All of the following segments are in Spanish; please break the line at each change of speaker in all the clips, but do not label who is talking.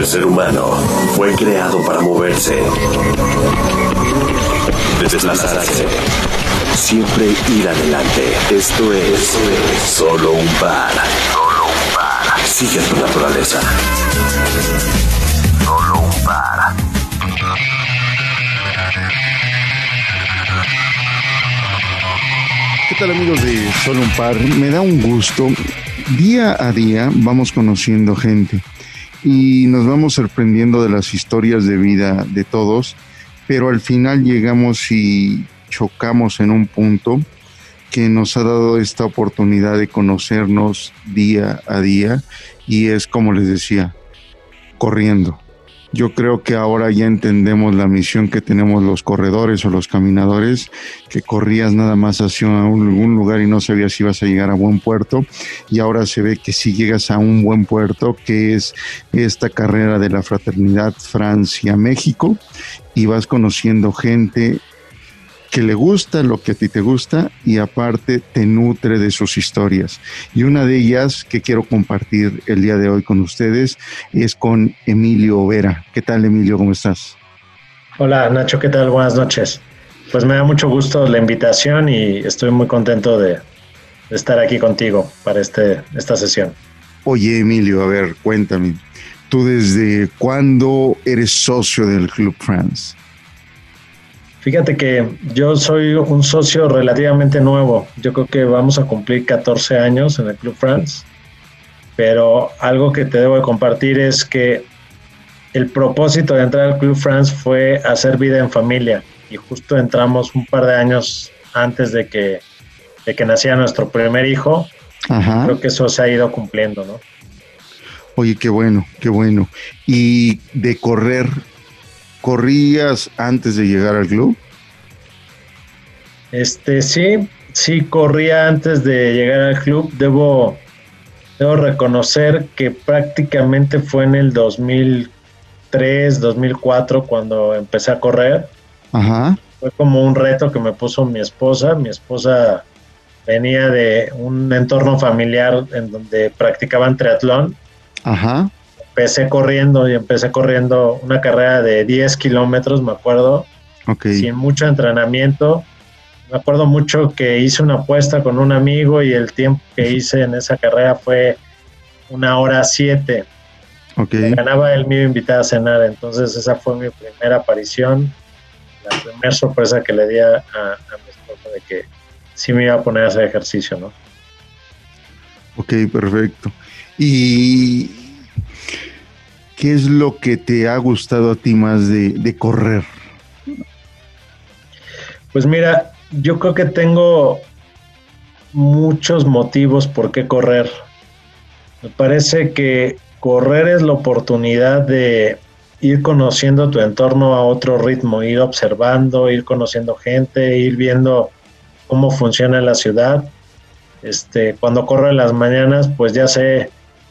El ser humano fue creado para moverse, desplazarse, siempre ir adelante. Esto es solo un par. Solo un par. Sigue tu naturaleza. Solo un par.
¿Qué tal amigos de Solo un par? Me da un gusto. Día a día vamos conociendo gente y nos vamos sorprendiendo de las historias de vida de todos, pero al final llegamos y chocamos en un punto que nos ha dado esta oportunidad de conocernos día a día y es como les decía, corriendo. Yo creo que ahora ya entendemos la misión que tenemos los corredores o los caminadores, que corrías nada más hacia algún lugar y no sabías si ibas a llegar a buen puerto, y ahora se ve que si llegas a un buen puerto, que es esta carrera de la fraternidad Francia-México, y vas conociendo gente que le gusta lo que a ti te gusta y aparte te nutre de sus historias. Y una de ellas que quiero compartir el día de hoy con ustedes es con Emilio Vera. ¿Qué tal Emilio? ¿Cómo estás?
Hola Nacho, ¿qué tal? Buenas noches. Pues me da mucho gusto la invitación y estoy muy contento de, estar aquí contigo para este, esta sesión.
Oye Emilio, a ver, cuéntame, ¿tú desde cuándo eres socio del Club France?
Fíjate que yo soy un socio relativamente nuevo. Yo creo que vamos a cumplir 14 años en el Club France. Pero algo que te debo de compartir es que el propósito de entrar al Club France fue hacer vida en familia. Y justo entramos un par de años antes de que, de que naciera nuestro primer hijo. Creo que eso se ha ido cumpliendo, ¿no?
Oye, qué bueno, qué bueno. Y de correr, ¿Corrías antes de llegar al club?
Este, sí, sí, corría antes de llegar al club. Debo, debo reconocer que prácticamente fue en el 2003, 2004 cuando empecé a correr. Ajá. Fue como un reto que me puso mi esposa. Mi esposa venía de un entorno familiar en donde practicaban triatlón. Ajá empecé corriendo y empecé corriendo una carrera de 10 kilómetros, me acuerdo, sin mucho entrenamiento. Me acuerdo mucho que hice una apuesta con un amigo y el tiempo que hice en esa carrera fue una hora siete. Okay. Ganaba él, me iba a invitar a cenar, entonces esa fue mi primera aparición, la primera sorpresa que le di a, a mi esposa de que sí me iba a poner a hacer ejercicio, ¿no?
Ok, perfecto. Y ¿qué es lo que te ha gustado a ti más de, correr?
Pues mira, yo creo que tengo muchos motivos por qué correr. Me parece que correr es la oportunidad de ir conociendo tu entorno a otro ritmo, ir observando, ir conociendo gente, ir viendo cómo funciona la ciudad. Este, cuando corro en las mañanas, pues ya sé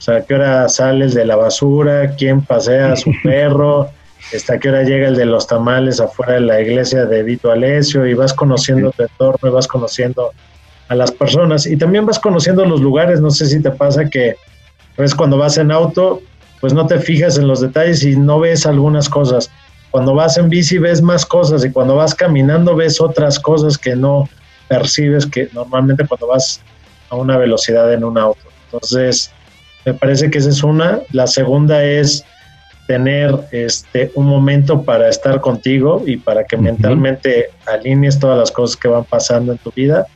o sea, a qué hora sales de la basura, quién pasea a su perro, hasta qué hora llega el de los tamales afuera de la iglesia de Vito Alessio y vas conociendo tu entorno y vas conociendo a las personas y también vas conociendo los lugares. No sé si te pasa que pues cuando vas en auto, pues no te fijas en los detalles y no ves algunas cosas. Cuando vas en bici ves más cosas y cuando vas caminando ves otras cosas que no percibes que normalmente cuando vas a una velocidad en un auto. Entonces, me parece que esa es una. La segunda es tener este un momento para estar contigo y para que mentalmente alinees todas las cosas que van pasando en tu vida.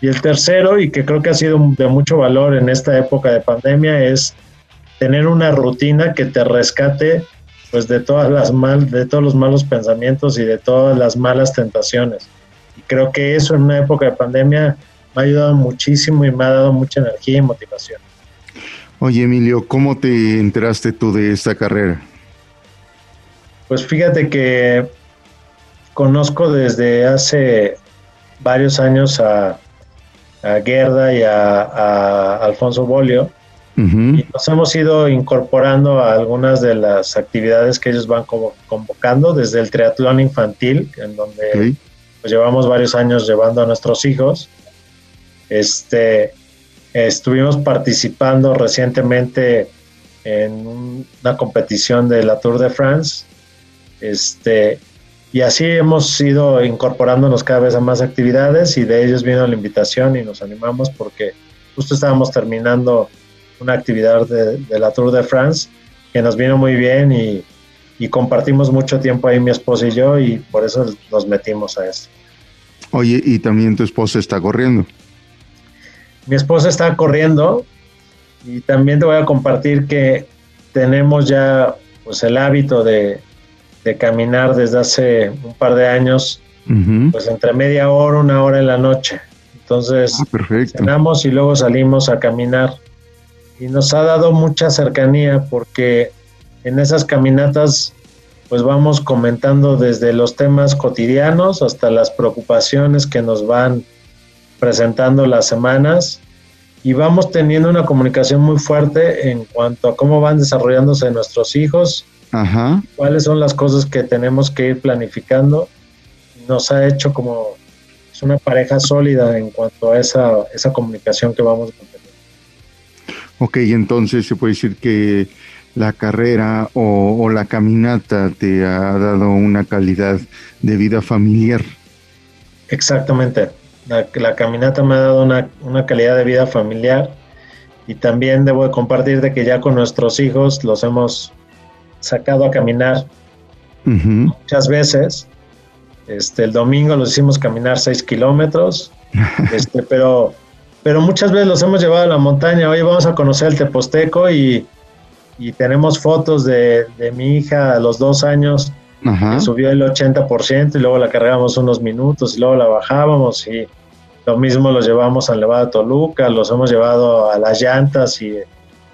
Y el tercero, y que creo que ha sido de mucho valor en esta época de pandemia, es tener una rutina que te rescate pues de todas las mal, de todos los malos pensamientos y de todas las malas tentaciones. Y creo que eso en una época de pandemia me ha ayudado muchísimo y me ha dado mucha energía y motivación.
Oye, Emilio, ¿cómo te enteraste tú de esta carrera?
Pues fíjate que conozco desde hace varios años a, Gerda y a, Alfonso Bolio y nos hemos ido incorporando a algunas de las actividades que ellos van convocando desde el triatlón infantil, en donde pues, llevamos varios años llevando a nuestros hijos. Este, Estuvimos participando recientemente en una competición de la Tour de France. Este, y así hemos ido incorporándonos cada vez a más actividades y de ellos vino la invitación y nos animamos porque justo estábamos terminando una actividad de, la Tour de France que nos vino muy bien y, y, compartimos mucho tiempo ahí mi esposa y yo y por eso nos metimos a esto.
Oye, y también tu esposa está corriendo.
Mi esposa está corriendo y también te voy a compartir que tenemos ya pues el hábito de, de caminar desde hace un par de años, pues entre media hora, una hora en la noche. Entonces, ah, cenamos y luego salimos a caminar. Y nos ha dado mucha cercanía porque en esas caminatas pues vamos comentando desde los temas cotidianos hasta las preocupaciones que nos van presentando las semanas y vamos teniendo una comunicación muy fuerte en cuanto a cómo van desarrollándose nuestros hijos, Ajá. cuáles son las cosas que tenemos que ir planificando. Nos ha hecho como es una pareja sólida en cuanto a esa, esa comunicación que vamos a tener.
Ok, entonces se puede decir que la carrera o, la caminata te ha dado una calidad de vida familiar.
Exactamente. La, la caminata me ha dado una, una, calidad de vida familiar y también debo de compartir de que ya con nuestros hijos los hemos sacado a caminar muchas veces. Este, el domingo los hicimos caminar seis kilómetros, este, pero, pero muchas veces los hemos llevado a la montaña. Hoy vamos a conocer el Teposteco y, tenemos fotos de, mi hija a los dos años que subió el 80% y luego la cargamos unos minutos y luego la bajábamos y lo mismo los llevamos al Nevado Toluca, los hemos llevado a las llantas y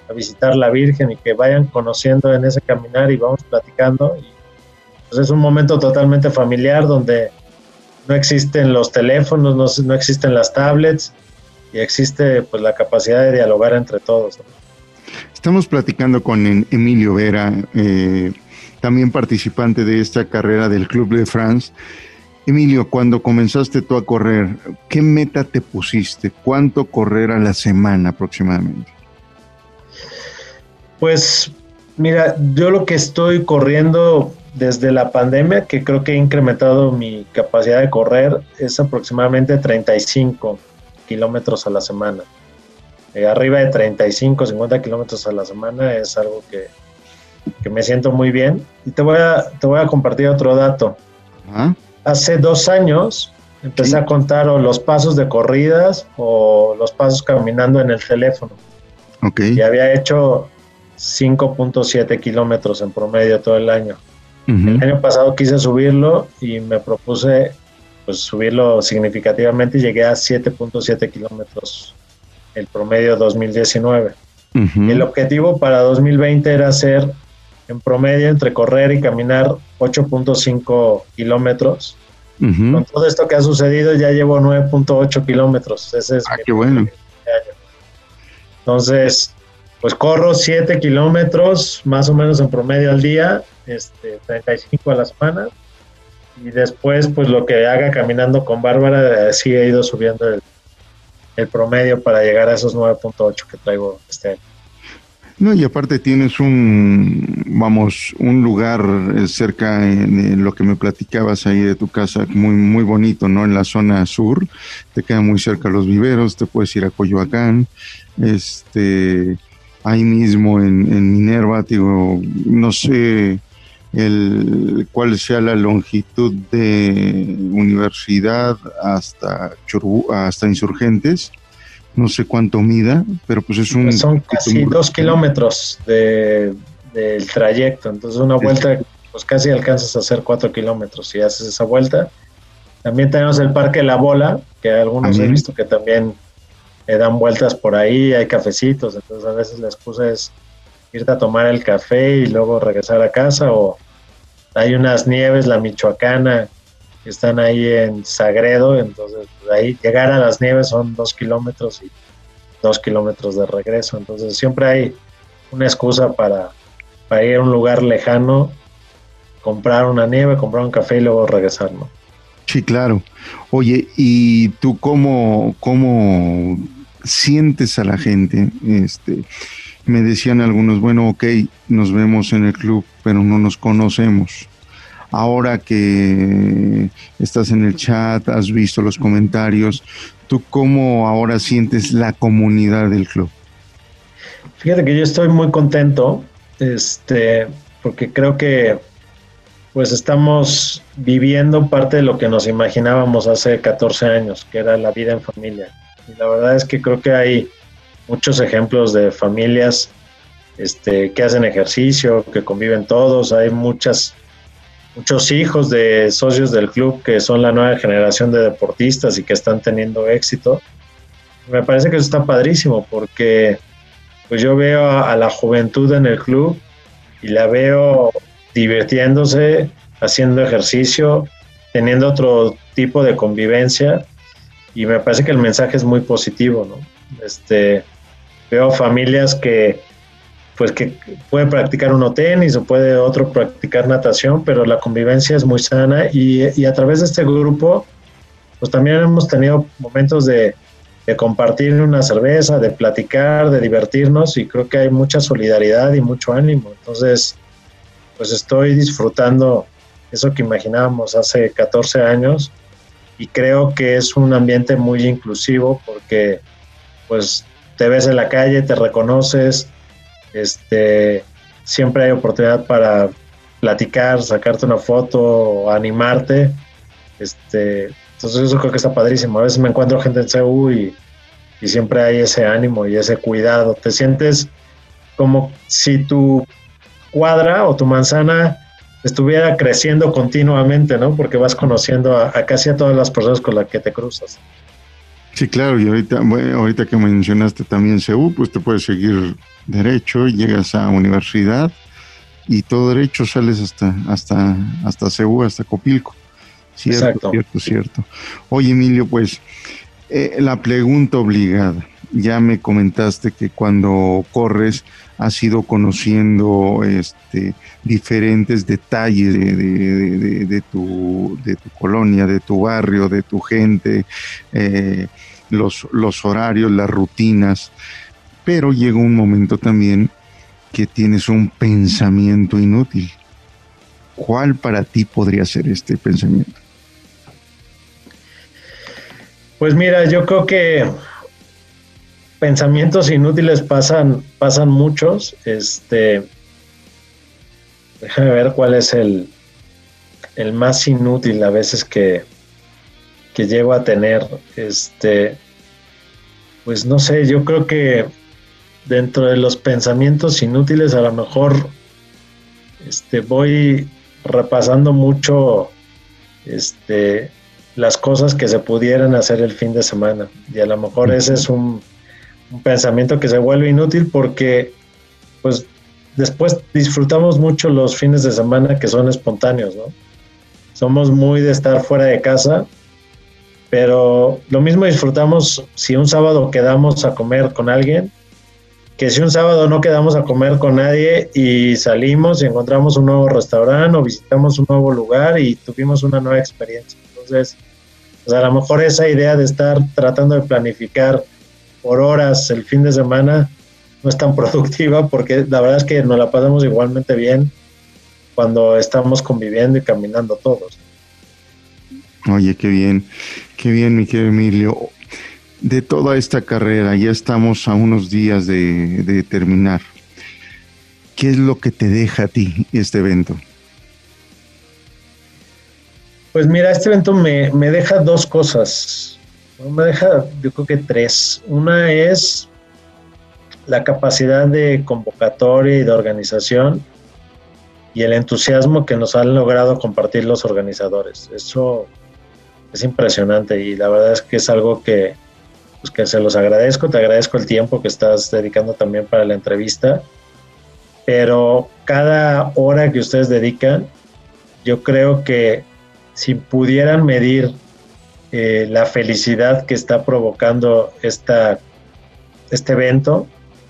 a visitar la Virgen y que vayan conociendo en ese caminar y vamos platicando pues, es un momento totalmente familiar donde no existen los teléfonos, no, existen las tablets y existe pues la capacidad de dialogar entre todos.
Estamos platicando con Emilio Vera, eh, también participante de esta carrera del Club de France. Emilio, cuando comenzaste tú a correr, ¿qué meta te pusiste? ¿Cuánto correr a la semana aproximadamente?
Pues mira, yo lo que estoy corriendo desde la pandemia, que creo que he incrementado mi capacidad de correr, es aproximadamente 35 kilómetros a la semana. Eh, arriba de 35, 50 kilómetros a la semana es algo que, me siento muy bien. Y te voy a, te voy a compartir otro dato. Hace dos años empecé a contar los pasos de corridas o los pasos caminando en el teléfono. Okay. Y había hecho 5.7 kilómetros en promedio todo el año. El año pasado quise subirlo y me propuse pues subirlo significativamente y llegué a 7.7 kilómetros el promedio 2019. el objetivo para 2020 era hacer en promedio entre correr y caminar 8.5 kilómetros. Con todo esto que ha sucedido ya llevo 9.8 kilómetros. Ese es
ah, qué bueno.
Entonces, pues corro 7 kilómetros más o menos en promedio al día este, 35 a la semana. Y después, pues lo que haga caminando con Bárbara, sí he ido subiendo el, promedio para llegar a esos 9.8 que traigo este año.
No, y aparte tienes un, vamos, un lugar eh, cerca de lo que me platicabas ahí de tu casa, muy, muy bonito, ¿no? En la zona sur, te queda muy cerca los viveros, te puedes ir a Coyoacán, este, ahí mismo en, en Minerva, digo, no sé, el cuál sea la longitud de universidad hasta hasta insurgentes no sé cuánto mida pero pues es un
pues son casi dos kilómetros de, del trayecto. Entonces una vuelta pues casi alcanzas a hacer cuatro kilómetros si haces esa vuelta. También tenemos el parque La Bola que algunos he visto que también le dan vueltas por ahí hay cafecitos entonces a veces la excusa es irte a tomar el café y luego regresar a casa o hay unas nieves, la michoacana, están ahí en Sagredo, entonces pues, ahí llegar a las nieves son dos kilómetros y dos kilómetros de regreso, entonces siempre hay una excusa para, para ir a un lugar lejano, comprar una nieve, comprar un café y luego regresar, ¿no?
Sí, claro. Oye, ¿y tú cómo, cómo sientes a la gente? Este, me decían algunos, bueno, ok, nos vemos en el club, pero no nos conocemos. Ahora que estás en el chat, has visto los comentarios, ¿tú cómo ahora sientes la comunidad del club?
Fíjate que yo estoy muy contento, este, porque creo que pues estamos viviendo parte de lo que nos imaginábamos hace 14 años, que era la vida en familia. Y la verdad es que creo que hay muchos ejemplos de familias este, que hacen ejercicio, que conviven todos. Hay muchas, muchos hijos de socios del club que son la nueva generación de deportistas y que están teniendo éxito. Me parece que eso está padrísimo porque pues yo veo a, la juventud en el club y la veo divirtiéndose, haciendo ejercicio, teniendo otro tipo de convivencia y me parece que el mensaje es muy positivo, ¿no? Este, veo familias que pues que pueden practicar uno tenis o puede otro practicar natación, pero la convivencia es muy sana y, y a través de este grupo pues también hemos tenido momentos de, de compartir una cerveza, de platicar, de divertirnos y creo que hay mucha solidaridad y mucho ánimo. Entonces, pues estoy disfrutando eso que imaginábamos hace 14 años y creo que es un ambiente muy inclusivo porque pues te ves en la calle, te reconoces, este, siempre hay oportunidad para platicar, sacarte una foto, animarte, este, entonces eso creo que está padrísimo. A veces me encuentro gente en y, y siempre hay ese ánimo y ese cuidado. Te sientes como si tu cuadra o tu manzana estuviera creciendo continuamente, ¿no? Porque vas conociendo a, a, casi a todas las personas con las que te cruzas.
Sí, claro, y ahorita, bueno, ahorita que mencionaste también CEU, pues te puedes seguir derecho, llegas a universidad y todo derecho sales hasta, hasta, hasta CEU, hasta Copilco. Cierto, Exacto. cierto, cierto. Oye, Emilio, pues eh, la pregunta obligada. Ya me comentaste que cuando corres has ido conociendo este, diferentes detalles de, de, tu colonia, de tu barrio, de tu gente, eh, los, los horarios, las rutinas, pero llega un momento también que tienes un pensamiento inútil. ¿Cuál para ti podría ser este pensamiento?
Pues mira, yo creo que pensamientos inútiles pasan, pasan muchos. Este, déjame ver cuál es el, el más inútil a veces que, que llego a tener. Este, pues no sé, yo creo que dentro de los pensamientos inútiles a lo mejor este, voy repasando mucho este, las cosas que se pudieran hacer el fin de semana. Y a lo mejor ese es un, un pensamiento que se vuelve inútil porque pues después disfrutamos mucho los fines de semana que son espontáneos, ¿no? Somos muy de estar fuera de casa, pero lo mismo disfrutamos si un sábado quedamos a comer con alguien, que si un sábado no quedamos a comer con nadie y salimos y encontramos un nuevo restaurante o visitamos un nuevo lugar y tuvimos una nueva experiencia. Entonces, pues a lo mejor esa idea de estar tratando de planificar por horas el fin de semana no es tan productiva porque la verdad es que nos la pasamos igualmente bien cuando estamos conviviendo y caminando todos.
Oye, qué bien, qué bien, mi querido Emilio. De toda esta carrera, ya estamos a unos días de, de terminar. ¿Qué es lo que te deja a ti este evento?
Pues mira, este evento me, me deja dos cosas me deja, yo creo que tres. Una es la capacidad de convocatoria y de organización y el entusiasmo que nos han logrado compartir los organizadores. Eso es impresionante y la verdad es que es algo que, pues que se los agradezco, te agradezco el tiempo que estás dedicando también para la entrevista, pero cada hora que ustedes dedican, yo creo que si pudieran medir eh, la felicidad que está provocando esta, este evento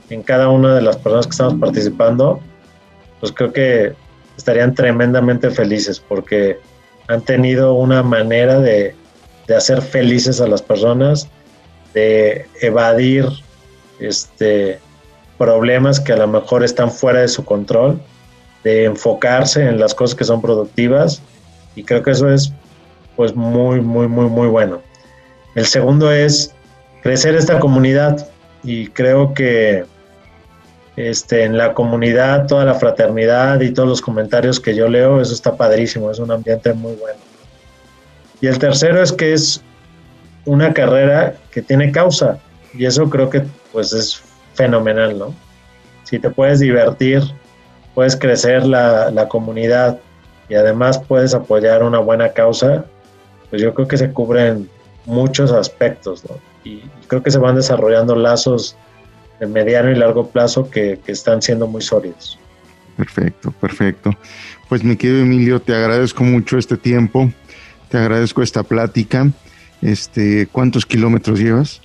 en cada una de las personas que estamos participando, pues creo que estarían tremendamente felices porque han tenido una manera de, de hacer felices a las personas, de evadir este problemas que a lo mejor están fuera de su control, de enfocarse en las cosas que son productivas y creo que eso es pues muy, muy, muy, muy bueno. El segundo es crecer esta comunidad y creo que este, en la comunidad, toda la fraternidad y todos los comentarios que yo leo, eso está padrísimo, es un ambiente muy bueno. Y el tercero es que es una carrera que tiene causa y eso creo que pues es fenomenal, ¿no? Si te puedes divertir, puedes crecer la, la comunidad y además puedes apoyar una buena causa, pues yo creo que se cubren muchos aspectos, ¿no? Y creo que se van desarrollando lazos de mediano y largo plazo que, están siendo muy sólidos.
Perfecto, perfecto. Pues mi querido Emilio, te agradezco mucho este tiempo, te agradezco esta plática. Este, ¿Cuántos kilómetros llevas?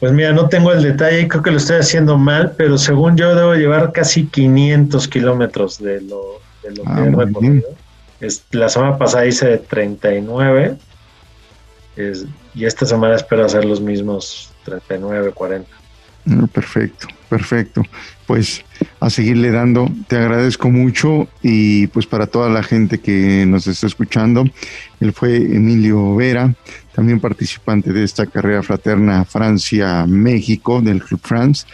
Pues mira, no tengo el detalle, creo que lo estoy haciendo mal, pero según yo debo llevar casi 500 kilómetros de lo, de lo ah, que he recorrido. Es, la semana pasada hice 39 y esta semana espero hacer los mismos 39, 40.
Perfecto, perfecto. Pues a seguirle dando, te agradezco mucho y pues para toda la gente que nos está escuchando, él fue Emilio Vera, también participante de esta carrera fraterna Francia-México del Club France.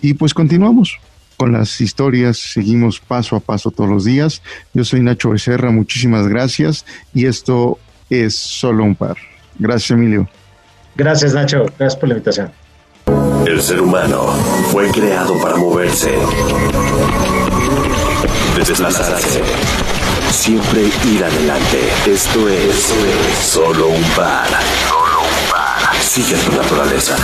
Y pues continuamos con las historias, seguimos paso a paso todos los días. Yo soy Nacho Becerra, muchísimas gracias y esto es solo un par. Gracias Emilio.
Gracias Nacho, gracias por la invitación.
El ser humano fue creado para moverse, desplazarse, siempre ir adelante. Esto es solo un par. Solo un par. Sigue tu naturaleza.